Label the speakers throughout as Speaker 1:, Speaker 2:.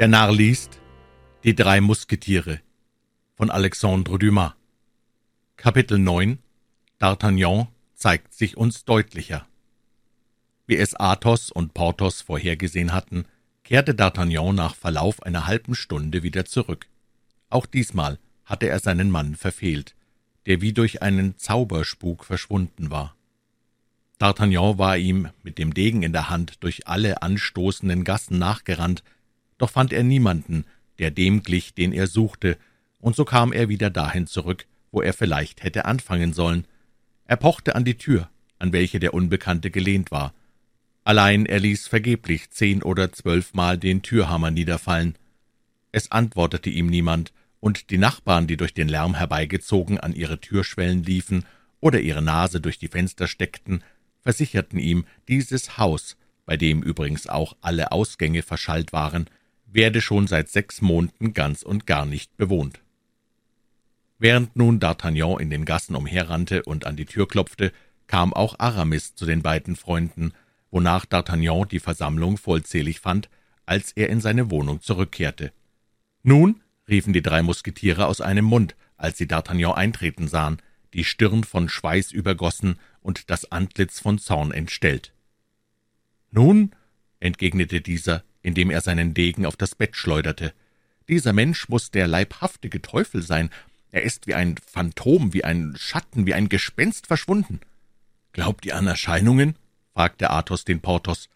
Speaker 1: Der Narr liest Die drei Musketiere von Alexandre Dumas Kapitel 9 D'Artagnan zeigt sich uns deutlicher. Wie es Athos und Porthos vorhergesehen hatten, kehrte D'Artagnan nach Verlauf einer halben Stunde wieder zurück. Auch diesmal hatte er seinen Mann verfehlt, der wie durch einen Zauberspuk verschwunden war. D'Artagnan war ihm mit dem Degen in der Hand durch alle anstoßenden Gassen nachgerannt, doch fand er niemanden, der dem glich, den er suchte, und so kam er wieder dahin zurück, wo er vielleicht hätte anfangen sollen. Er pochte an die Tür, an welche der Unbekannte gelehnt war. Allein er ließ vergeblich zehn oder zwölfmal den Türhammer niederfallen. Es antwortete ihm niemand, und die Nachbarn, die durch den Lärm herbeigezogen an ihre Türschwellen liefen oder ihre Nase durch die Fenster steckten, versicherten ihm, dieses Haus, bei dem übrigens auch alle Ausgänge verschallt waren, werde schon seit sechs Monaten ganz und gar nicht bewohnt. Während nun D'Artagnan in den Gassen umherrannte und an die Tür klopfte, kam auch Aramis zu den beiden Freunden, wonach D'Artagnan die Versammlung vollzählig fand, als er in seine Wohnung zurückkehrte. »Nun«, riefen die drei Musketiere aus einem Mund, als sie D'Artagnan eintreten sahen, die Stirn von Schweiß übergossen und das Antlitz von Zorn entstellt. »Nun«, entgegnete dieser, indem er seinen Degen auf das Bett schleuderte. Dieser Mensch muss der leibhaftige Teufel sein. Er ist wie ein Phantom, wie ein Schatten, wie ein Gespenst verschwunden. Glaubt ihr an Erscheinungen? fragte Athos den Porthos.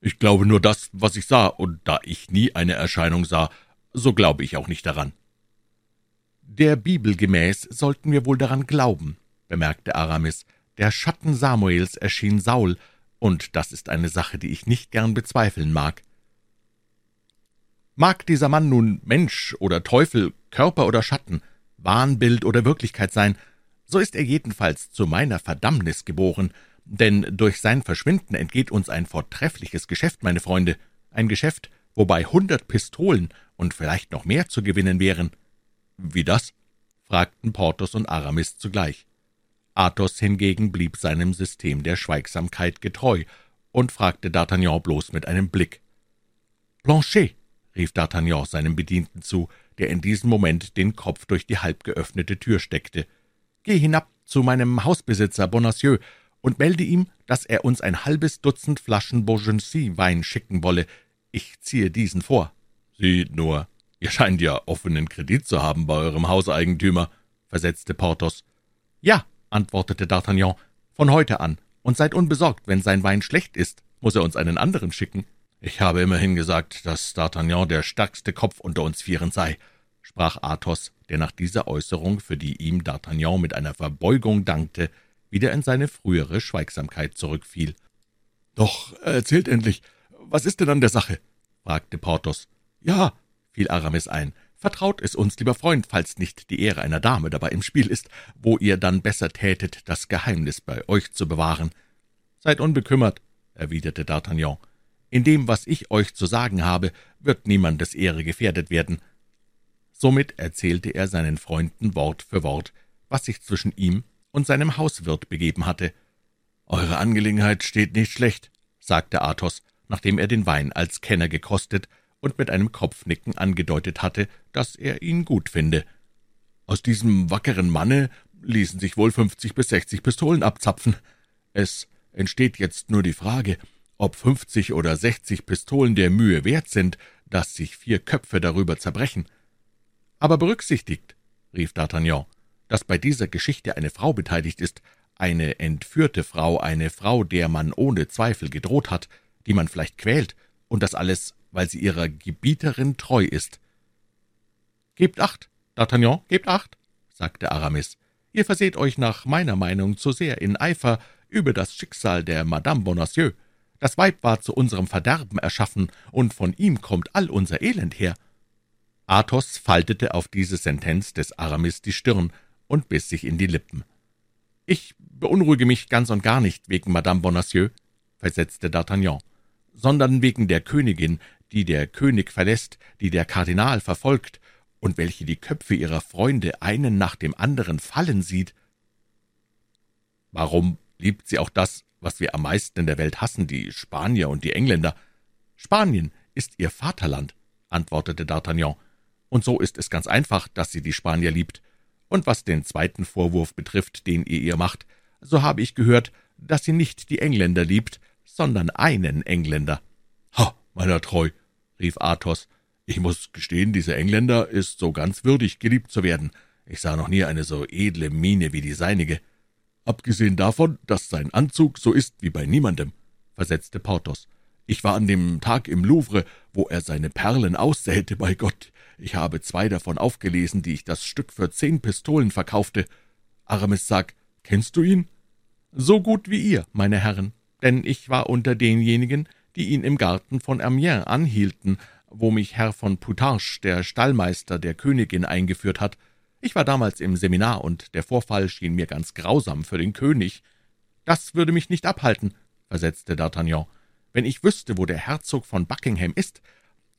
Speaker 1: Ich glaube nur das, was ich sah, und da ich nie eine Erscheinung sah, so glaube ich auch nicht daran. Der Bibel gemäß sollten wir wohl daran glauben, bemerkte Aramis. Der Schatten Samuels erschien Saul, und das ist eine Sache, die ich nicht gern bezweifeln mag. Mag dieser Mann nun Mensch oder Teufel, Körper oder Schatten, Wahnbild oder Wirklichkeit sein, so ist er jedenfalls zu meiner Verdammnis geboren, denn durch sein Verschwinden entgeht uns ein vortreffliches Geschäft, meine Freunde, ein Geschäft, wobei hundert Pistolen und vielleicht noch mehr zu gewinnen wären. Wie das? fragten Porthos und Aramis zugleich. Athos hingegen blieb seinem System der Schweigsamkeit getreu und fragte D'Artagnan bloß mit einem Blick. Blanchet, rief D'Artagnan seinem Bedienten zu, der in diesem Moment den Kopf durch die halb geöffnete Tür steckte. »Geh hinab zu meinem Hausbesitzer Bonacieux und melde ihm, dass er uns ein halbes Dutzend Flaschen Beaugency-Wein schicken wolle. Ich ziehe diesen vor.« »Sieh nur, ihr scheint ja offenen Kredit zu haben bei eurem Hauseigentümer«, versetzte Porthos. »Ja«, antwortete D'Artagnan, »von heute an, und seid unbesorgt, wenn sein Wein schlecht ist, muss er uns einen anderen schicken.« »Ich habe immerhin gesagt, dass D'Artagnan der stärkste Kopf unter uns Vieren sei«, sprach Athos, der nach dieser Äußerung, für die ihm D'Artagnan mit einer Verbeugung dankte, wieder in seine frühere Schweigsamkeit zurückfiel. »Doch erzählt endlich, was ist denn an der Sache?« fragte Porthos. »Ja«, fiel Aramis ein, »vertraut es uns, lieber Freund, falls nicht die Ehre einer Dame dabei im Spiel ist, wo ihr dann besser tätet, das Geheimnis bei euch zu bewahren.« »Seid unbekümmert«, erwiderte D'Artagnan, in dem, was ich euch zu sagen habe, wird niemandes Ehre gefährdet werden.« Somit erzählte er seinen Freunden Wort für Wort, was sich zwischen ihm und seinem Hauswirt begeben hatte. »Eure Angelegenheit steht nicht schlecht«, sagte Athos, nachdem er den Wein als Kenner gekostet und mit einem Kopfnicken angedeutet hatte, dass er ihn gut finde. »Aus diesem wackeren Manne ließen sich wohl fünfzig bis sechzig Pistolen abzapfen. Es entsteht jetzt nur die Frage, ob fünfzig oder sechzig Pistolen der Mühe wert sind, dass sich vier Köpfe darüber zerbrechen. Aber berücksichtigt, rief D'Artagnan, dass bei dieser Geschichte eine Frau beteiligt ist, eine entführte Frau, eine Frau, der man ohne Zweifel gedroht hat, die man vielleicht quält, und das alles, weil sie ihrer Gebieterin treu ist. Gebt acht, D'Artagnan, gebt acht, sagte Aramis. Ihr verseht euch nach meiner Meinung zu sehr in Eifer über das Schicksal der Madame Bonacieux. Das Weib war zu unserem Verderben erschaffen, und von ihm kommt all unser Elend her.« Athos faltete auf diese Sentenz des Aramis die Stirn und biss sich in die Lippen. »Ich beunruhige mich ganz und gar nicht wegen Madame Bonacieux«, versetzte D'Artagnan, »sondern wegen der Königin, die der König verlässt, die der Kardinal verfolgt und welche die Köpfe ihrer Freunde einen nach dem anderen fallen sieht.« »Warum liebt sie auch das, was wir am meisten in der Welt hassen, die Spanier und die Engländer. Spanien ist ihr Vaterland, antwortete D'Artagnan. »Und so ist es ganz einfach, dass sie die Spanier liebt. Und was den zweiten Vorwurf betrifft, den ihr ihr macht, so habe ich gehört, dass sie nicht die Engländer liebt, sondern einen Engländer.«
Speaker 2: »Ha, meiner treu«, rief Athos, »ich muss gestehen, dieser Engländer ist so ganz würdig, geliebt zu werden. Ich sah noch nie eine so edle Miene wie die seinige. Abgesehen davon, dass sein Anzug so ist wie bei niemandem«, versetzte Porthos. »Ich war an dem Tag im Louvre, wo er seine Perlen aussäte, bei Gott. Ich habe zwei davon aufgelesen, die ich das Stück für zehn Pistolen verkaufte. Aramis, sag, kennst du ihn?«
Speaker 1: »So gut wie ihr, meine Herren, denn ich war unter denjenigen, die ihn im Garten von Amiens anhielten, wo mich Herr von Poutarche, der Stallmeister der Königin, eingeführt hat. Ich war damals im Seminar, und der Vorfall schien mir ganz grausam für den König. Das würde mich nicht abhalten, versetzte D'Artagnan, wenn ich wüsste, wo der Herzog von Buckingham ist,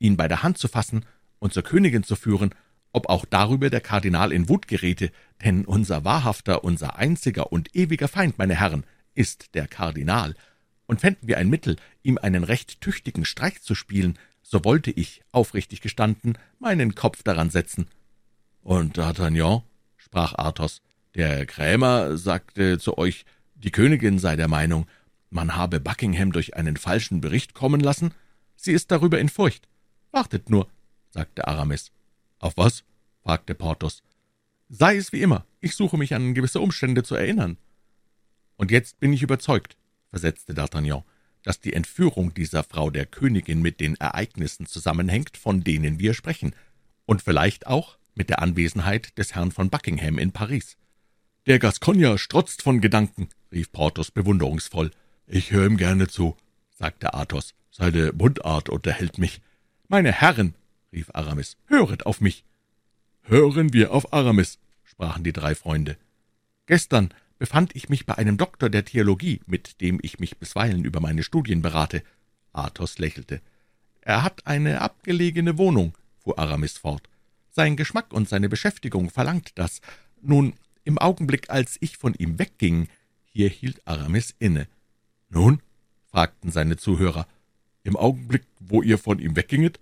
Speaker 1: ihn bei der Hand zu fassen und zur Königin zu führen, ob auch darüber der Kardinal in Wut geräte, denn unser wahrhafter, unser einziger und ewiger Feind, meine Herren, ist der Kardinal, und fänden wir ein Mittel, ihm einen recht tüchtigen Streich zu spielen, so wollte ich, aufrichtig gestanden, meinen Kopf daran setzen.
Speaker 2: »Und D'Artagnan«, sprach Athos, »der Krämer sagte zu euch, die Königin sei der Meinung, man habe Buckingham durch einen falschen Bericht kommen lassen?
Speaker 1: Sie ist darüber in Furcht. Wartet nur«, sagte Aramis.
Speaker 2: »Auf was?« fragte Porthos.
Speaker 1: »Sei es wie immer, ich suche mich an gewisse Umstände zu erinnern.« »Und jetzt bin ich überzeugt«, versetzte D'Artagnan, »dass die Entführung dieser Frau der Königin mit den Ereignissen zusammenhängt, von denen wir sprechen, und vielleicht auch mit der Anwesenheit des Herrn von Buckingham in Paris.«
Speaker 2: »Der Gascogner strotzt von Gedanken«, rief Porthos bewunderungsvoll. »Ich höre ihm gerne zu«, sagte Athos. »Seine Mundart unterhält mich.«
Speaker 1: »Meine Herren«, rief Aramis, »höret auf mich!«
Speaker 2: »Hören wir auf Aramis«, sprachen die drei Freunde.
Speaker 1: »Gestern befand ich mich bei einem Doktor der Theologie, mit dem ich mich bisweilen über meine Studien berate.« Athos lächelte. »Er hat eine abgelegene Wohnung«, fuhr Aramis fort. »Sein Geschmack und seine Beschäftigung verlangt das. Nun, im Augenblick, als ich von ihm wegging...« Hier hielt Aramis inne.
Speaker 2: »Nun?« fragten seine Zuhörer. »Im Augenblick, wo ihr von ihm wegginget?«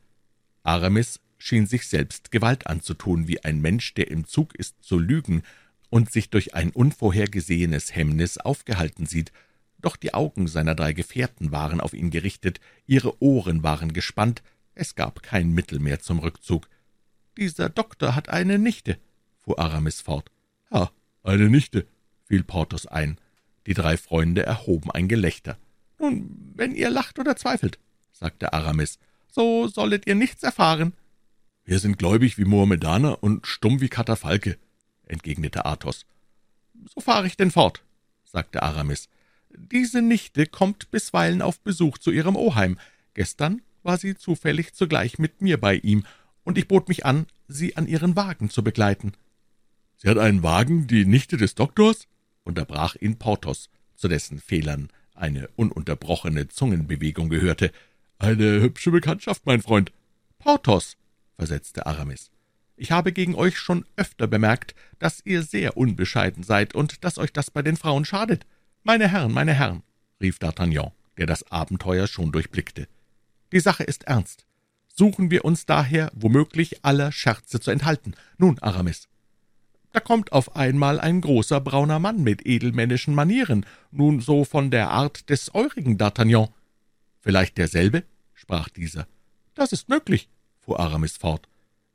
Speaker 1: Aramis schien sich selbst Gewalt anzutun, wie ein Mensch, der im Zug ist, zu lügen und sich durch ein unvorhergesehenes Hemmnis aufgehalten sieht, doch die Augen seiner drei Gefährten waren auf ihn gerichtet, ihre Ohren waren gespannt, es gab kein Mittel mehr zum Rückzug. »Dieser Doktor hat eine Nichte«, fuhr Aramis fort.
Speaker 2: »Ha, eine Nichte«, fiel Porthos ein.
Speaker 1: Die drei Freunde erhoben ein Gelächter. »Nun, wenn ihr lacht oder zweifelt«, sagte Aramis, »so sollet ihr nichts erfahren.«
Speaker 2: »Wir sind gläubig wie Mohammedaner und stumm wie Katafalke«, entgegnete Athos.
Speaker 1: »So fahre ich denn fort«, sagte Aramis. »Diese Nichte kommt bisweilen auf Besuch zu ihrem Oheim. Gestern war sie zufällig zugleich mit mir bei ihm, und ich bot mich an, sie an ihren Wagen zu begleiten.«
Speaker 2: »Sie hat einen Wagen, die Nichte des Doktors?«
Speaker 1: unterbrach ihn Porthos, zu dessen Fehlern eine ununterbrochene Zungenbewegung gehörte.
Speaker 2: »Eine hübsche Bekanntschaft, mein Freund.«
Speaker 1: »Porthos«, versetzte Aramis, »ich habe gegen euch schon öfter bemerkt, dass ihr sehr unbescheiden seid und dass euch das bei den Frauen schadet. Meine Herren, meine Herren«, rief D'Artagnan, der das Abenteuer schon durchblickte, »die Sache ist ernst. Suchen wir uns daher womöglich aller Scherze zu enthalten. Nun, Aramis, da kommt auf einmal ein großer brauner Mann mit edelmännischen Manieren, nun so von der Art des eurigen D'Artagnan. Vielleicht derselbe? sprach dieser. Das ist möglich, fuhr Aramis fort.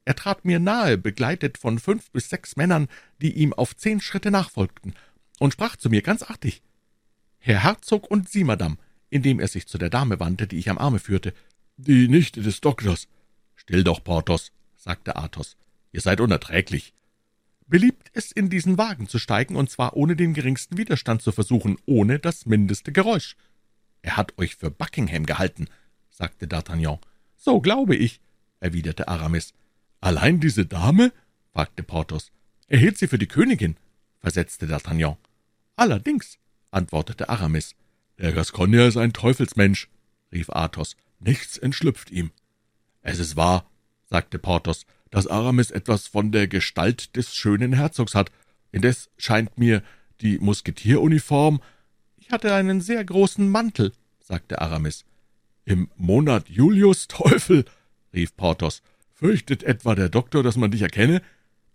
Speaker 1: Er trat mir nahe, begleitet von fünf bis sechs Männern, die ihm auf zehn Schritte nachfolgten, und sprach zu mir ganz artig. Herr Herzog und Sie, Madame, indem er sich zu der Dame wandte, die ich am Arme führte.
Speaker 2: Die Nichte des Doktors.
Speaker 1: Still doch, Porthos, sagte Athos. Ihr seid unerträglich beliebt es, in diesen Wagen zu steigen, und zwar ohne den geringsten Widerstand zu versuchen, ohne das mindeste Geräusch. Er hat euch für Buckingham gehalten, sagte D'Artagnan. So glaube ich, erwiderte Aramis.
Speaker 2: Allein diese Dame?
Speaker 1: fragte Porthos. Er hielt sie für die Königin, versetzte D'Artagnan. Allerdings, antwortete Aramis.
Speaker 2: Der Gascogner ist ein Teufelsmensch, rief Athos. Nichts entschlüpft ihm. Es ist wahr, sagte Porthos, dass Aramis etwas von der Gestalt des schönen Herzogs hat. Indes scheint mir die Musketieruniform.
Speaker 1: Ich hatte einen sehr großen Mantel, sagte Aramis.
Speaker 2: Im Monat Julius, Teufel, rief Porthos. »Fürchtet etwa der Doktor, dass man dich erkenne?«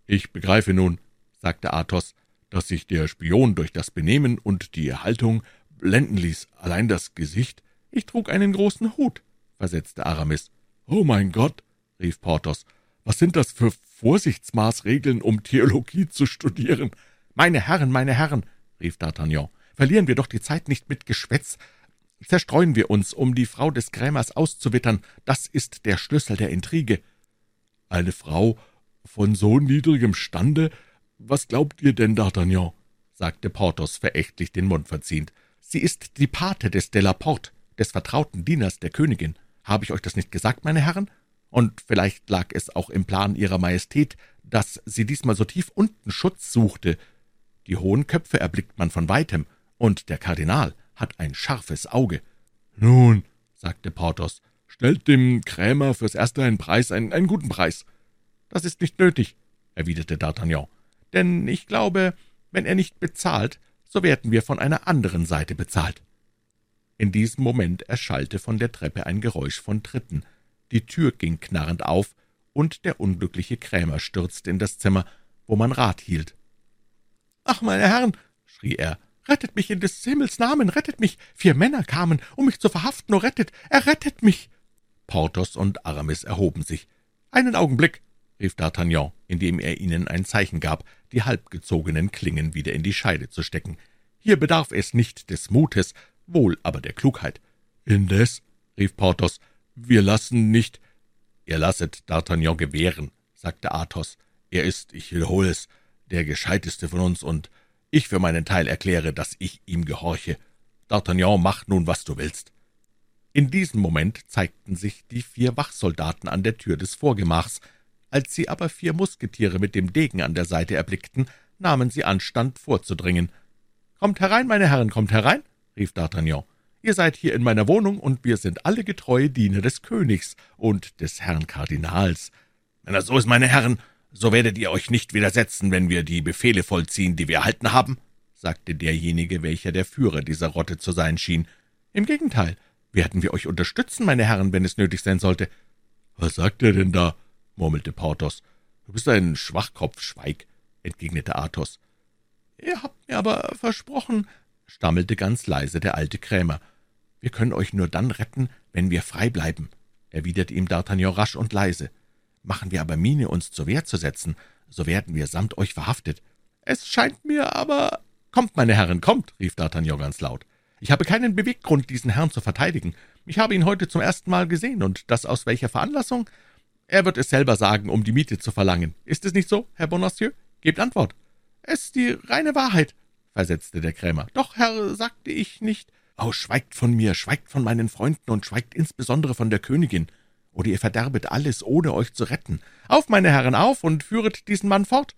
Speaker 2: »Ich begreife nun«, sagte Athos, »dass sich der Spion durch das Benehmen und die Haltung blenden ließ. Allein das Gesicht...«
Speaker 1: »Ich trug einen großen Hut«, versetzte Aramis.
Speaker 2: »Oh mein Gott«, rief Porthos, »was sind das für Vorsichtsmaßregeln, um Theologie zu studieren?«
Speaker 1: »Meine Herren, meine Herren«, rief D'Artagnan, »verlieren wir doch die Zeit nicht mit Geschwätz. Zerstreuen wir uns, um die Frau des Krämers auszuwittern. Das ist der Schlüssel der Intrige.«
Speaker 2: »Eine Frau von so niedrigem Stande? Was glaubt ihr denn, D'Artagnan?«
Speaker 1: sagte Porthos verächtlich den Mund verziehend. »Sie ist die Pate des Delaporte, des vertrauten Dieners der Königin. Habe ich euch das nicht gesagt, meine Herren? Und vielleicht lag es auch im Plan Ihrer Majestät, dass sie diesmal so tief unten Schutz suchte. Die hohen Köpfe erblickt man von weitem, und der Kardinal hat ein scharfes Auge.«
Speaker 2: »Nun«, sagte Porthos, »stellt dem Krämer fürs Erste einen Preis, einen, einen guten Preis.«
Speaker 1: »Das ist nicht nötig«, erwiderte D'Artagnan, »denn ich glaube, wenn er nicht bezahlt, so werden wir von einer anderen Seite bezahlt.« In diesem Moment erschallte von der Treppe ein Geräusch von Tritten. Die Tür ging knarrend auf, und der unglückliche Krämer stürzte in das Zimmer, wo man Rat hielt. »Ach, meine Herren«, schrie er, »rettet mich in des Himmels Namen, rettet mich! Vier Männer kamen, um mich zu verhaften, oh rettet, errettet mich!« Porthos und Aramis erhoben sich. »Einen Augenblick«, rief D'Artagnan, indem er ihnen ein Zeichen gab, die halbgezogenen Klingen wieder in die Scheide zu stecken. »Hier bedarf es nicht des Mutes, wohl aber der Klugheit.«
Speaker 2: »Indes«, rief Porthos, »wir lassen nicht...«
Speaker 1: »Ihr lasset D'Artagnan gewähren«, sagte Athos. »Er ist, ich wiederhole es, der Gescheiteste von uns, und ich für meinen Teil erkläre, dass ich ihm gehorche. D'Artagnan, mach nun, was du willst.« In diesem Moment zeigten sich die vier Wachsoldaten an der Tür des Vorgemachs. Als sie aber vier Musketiere mit dem Degen an der Seite erblickten, nahmen sie Anstand, vorzudringen. »Kommt herein, meine Herren, kommt herein«, rief D'Artagnan. »Ihr seid hier in meiner Wohnung, und wir sind alle getreue Diener des Königs und des Herrn Kardinals. Wenn das so ist, meine Herren, so werdet ihr euch nicht widersetzen, wenn wir die Befehle vollziehen, die wir erhalten haben?« sagte derjenige, welcher der Führer dieser Rotte zu sein schien. »Im Gegenteil, werden wir euch unterstützen, meine Herren, wenn es nötig sein sollte.«
Speaker 2: »Was sagt er denn da?« murmelte Porthos.
Speaker 1: »Du bist ein Schwachkopf, schweig«, entgegnete Athos. »Ihr habt mir aber versprochen«, stammelte ganz leise der alte Krämer. »Wir können euch nur dann retten, wenn wir frei bleiben«, erwiderte ihm D'Artagnan rasch und leise. Machen wir aber Miene, uns zur Wehr zu setzen, so werden wir samt euch verhaftet. Es scheint mir aber... Kommt, meine Herren, kommt, rief D'Artagnan ganz laut. Ich habe keinen Beweggrund, diesen Herrn zu verteidigen. Ich habe ihn heute zum ersten Mal gesehen, und das aus welcher Veranlassung? Er wird es selber sagen, um die Miete zu verlangen. Ist es nicht so, Herr Bonacieux? Gebt Antwort. Es ist die reine Wahrheit, versetzte der Krämer. Doch, Herr, sagte ich nicht... Oh, schweigt von mir, schweigt von meinen Freunden und schweigt insbesondere von der Königin oder ihr verderbet alles, ohne euch zu retten. Auf, meine Herren, auf und führet diesen Mann fort!«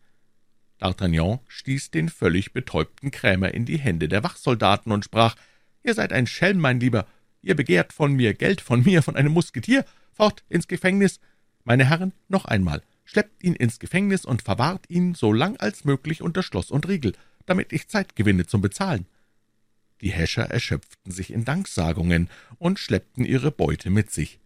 Speaker 1: D'Artagnan stieß den völlig betäubten Krämer in die Hände der Wachsoldaten und sprach, »Ihr seid ein Schelm, mein Lieber. Ihr begehrt von mir Geld, von mir, von einem Musketier. Fort ins Gefängnis. Meine Herren, noch einmal, schleppt ihn ins Gefängnis und verwahrt ihn so lang als möglich unter Schloss und Riegel, damit ich Zeit gewinne zum Bezahlen.« Die Häscher erschöpften sich in Danksagungen und schleppten ihre Beute mit sich.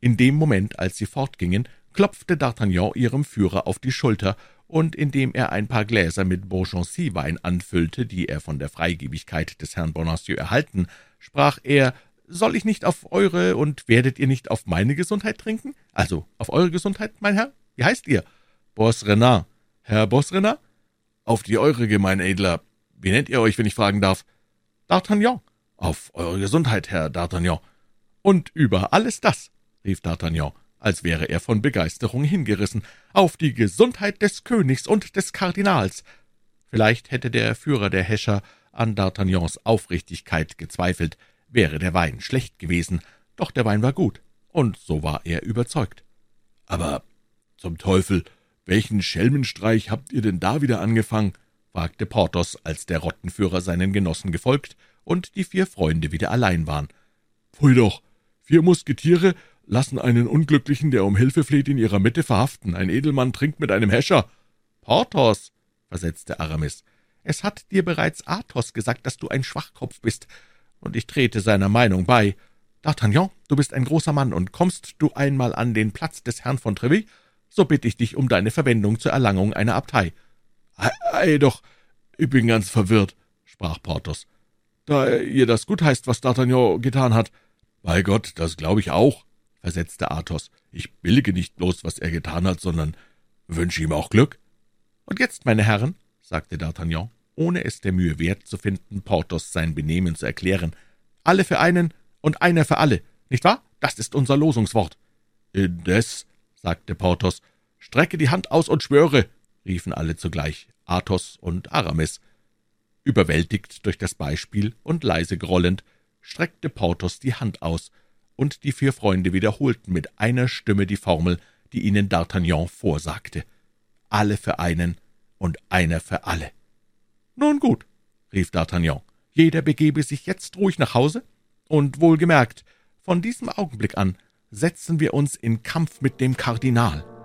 Speaker 1: In dem Moment, als sie fortgingen, klopfte D'Artagnan ihrem Führer auf die Schulter, und indem er ein paar Gläser mit Bourgeois-Wein anfüllte, die er von der Freigebigkeit des Herrn Bonacieux erhalten, sprach er, »Soll ich nicht auf eure und werdet ihr nicht auf meine Gesundheit trinken? Also auf eure Gesundheit, mein Herr? Wie heißt ihr?«
Speaker 2: »Boss-Renard.«
Speaker 1: »Herr Boss-Renard?«
Speaker 2: »Auf die eurige, mein Edler. Wie nennt ihr euch, wenn ich fragen darf?«
Speaker 1: »D'Artagnan.«
Speaker 2: »Auf eure Gesundheit, Herr D'Artagnan.«
Speaker 1: »Und über alles das«, rief D'Artagnan, als wäre er von Begeisterung hingerissen, »auf die Gesundheit des Königs und des Kardinals!« Vielleicht hätte der Führer der Häscher an D'Artagnans Aufrichtigkeit gezweifelt, wäre der Wein schlecht gewesen, doch der Wein war gut, und so war er überzeugt.
Speaker 2: »Aber zum Teufel, welchen Schelmenstreich habt ihr denn da wieder angefangen?« fragte Porthos, als der Rottenführer seinen Genossen gefolgt und die vier Freunde wieder allein waren. »Pfui doch, vier Musketiere lassen einen Unglücklichen, der um Hilfe fleht, in ihrer Mitte verhaften. Ein Edelmann trinkt mit einem Häscher.«
Speaker 1: »Porthos«, versetzte Aramis, »es hat dir bereits Athos gesagt, dass du ein Schwachkopf bist, und ich trete seiner Meinung bei. D'Artagnan, du bist ein großer Mann, und kommst du einmal an den Platz des Herrn von Treville, so bitte ich dich um deine Verwendung zur Erlangung einer Abtei.«
Speaker 2: »Ei, doch, ich bin ganz verwirrt«, sprach Porthos. »Da ihr das gut heißt, was D'Artagnan getan hat.« »Bei Gott, das glaube ich auch«, versetzte Athos. »Ich billige nicht bloß, was er getan hat, sondern wünsche ihm auch Glück.«
Speaker 1: »Und jetzt, meine Herren«, sagte D'Artagnan, ohne es der Mühe wert zu finden, Porthos sein Benehmen zu erklären, »alle für einen und einer für alle, nicht wahr? Das ist unser Losungswort.«
Speaker 2: »Indes«, sagte Porthos,
Speaker 1: »strecke die Hand aus und schwöre«, riefen alle zugleich, Athos und Aramis. Überwältigt durch das Beispiel und leise grollend, streckte Porthos die Hand aus, und die vier Freunde wiederholten mit einer Stimme die Formel, die ihnen D'Artagnan vorsagte. Alle für einen und einer für alle. »Nun gut«, rief D'Artagnan, »jeder begebe sich jetzt ruhig nach Hause, und wohlgemerkt, von diesem Augenblick an setzen wir uns in Kampf mit dem Kardinal.«